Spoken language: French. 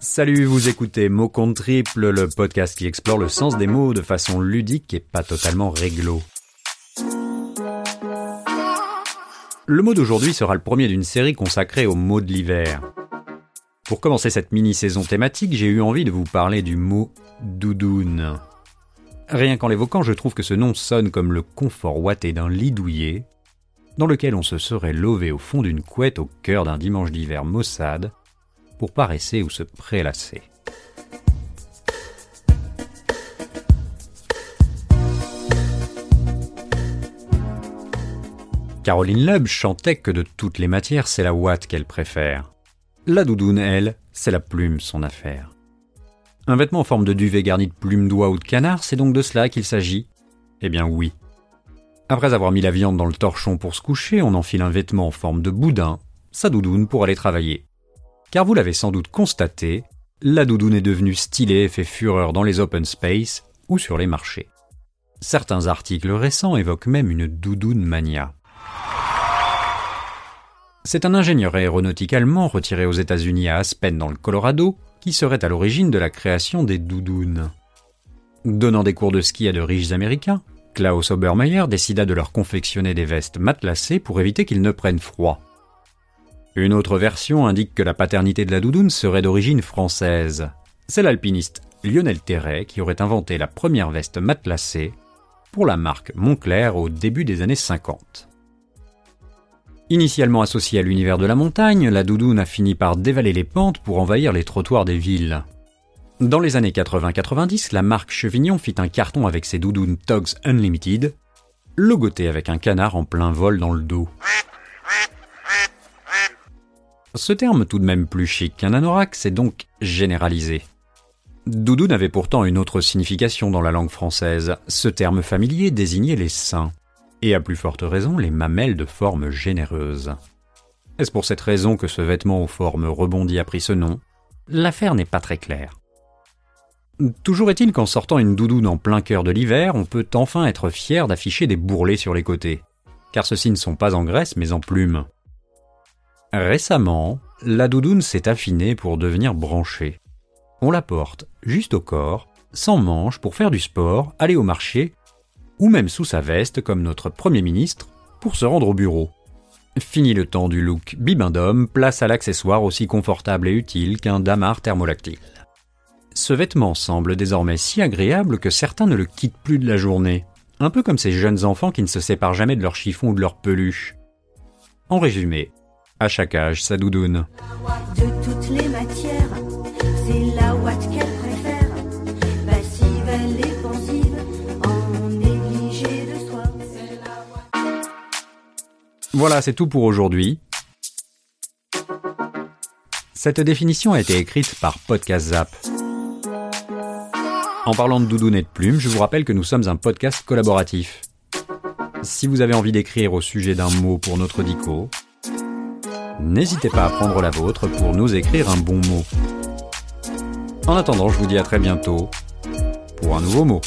Salut, vous écoutez Mot contre triple, le podcast qui explore le sens des mots de façon ludique et pas totalement réglo. Le mot d'aujourd'hui sera le premier d'une série consacrée aux mots de l'hiver. Pour commencer cette mini-saison thématique, j'ai eu envie de vous parler du mot doudoune. Rien qu'en l'évoquant, je trouve que ce nom sonne comme le confort ouaté d'un lit douillet, dans lequel on se serait lové au fond d'une couette au cœur d'un dimanche d'hiver maussade, pour paresser ou se prélasser. Caroline Loeb chantait que de toutes les matières, c'est la ouate qu'elle préfère. La doudoune, elle, c'est la plume, son affaire. Un vêtement en forme de duvet garni de plumes d'oie ou de canard, c'est donc de cela qu'il s'agit Eh bien oui. Après avoir mis la viande dans le torchon pour se coucher, on enfile un vêtement en forme de boudin, sa doudoune pour aller travailler. Car vous l'avez sans doute constaté, la doudoune est devenue stylée et fait fureur dans les open space ou sur les marchés. Certains articles récents évoquent même une doudoune mania. C'est un ingénieur aéronautique allemand retiré aux États-Unis à Aspen dans le Colorado qui serait à l'origine de la création des doudounes. Donnant des cours de ski à de riches américains, Klaus Obermeyer décida de leur confectionner des vestes matelassées pour éviter qu'ils ne prennent froid. Une autre version indique que la paternité de la doudoune serait d'origine française. C'est l'alpiniste Lionel Terret qui aurait inventé la première veste matelassée pour la marque Montclair au début des années 50. Initialement associée à l'univers de la montagne, la doudoune a fini par dévaler les pentes pour envahir les trottoirs des villes. Dans les années 80-90, la marque Chevignon fit un carton avec ses doudounes Togs Unlimited, logotées avec un canard en plein vol dans le dos. Ce terme tout de même plus chic qu'un anorak s'est donc généralisé. Doudoune avait pourtant une autre signification dans la langue française. Ce terme familier désignait les seins, et à plus forte raison les mamelles de forme généreuse. Est-ce pour cette raison que ce vêtement aux formes rebondies a pris ce nom? L'affaire n'est pas très claire. Toujours est-il qu'en sortant une doudoune en plein cœur de l'hiver, on peut enfin être fier d'afficher des bourrelets sur les côtés, car ceux-ci ne sont pas en graisse mais en plumes. Récemment, la doudoune s'est affinée pour devenir branchée. On la porte juste au corps, sans manches pour faire du sport, aller au marché, ou même sous sa veste comme notre Premier ministre pour se rendre au bureau. Fini le temps du look bibindome, place à l'accessoire aussi confortable et utile qu'un damar thermolactyle. Ce vêtement semble désormais si agréable que certains ne le quittent plus de la journée, un peu comme ces jeunes enfants qui ne se séparent jamais de leur chiffon ou de leur peluche. En résumé, à chaque âge, sa doudoune. De toutes les matières, c'est la ouate qu'elle préfère. Passive, elle est pensive, en négligé de soi. Voilà, c'est tout pour aujourd'hui. Cette définition a été écrite par Podcast Zap. En parlant de doudoune et de plumes, je vous rappelle que nous sommes un podcast collaboratif. Si vous avez envie d'écrire au sujet d'un mot pour notre dico, n'hésitez pas à prendre la vôtre pour nous écrire un bon mot. En attendant, je vous dis à très bientôt pour un nouveau mot.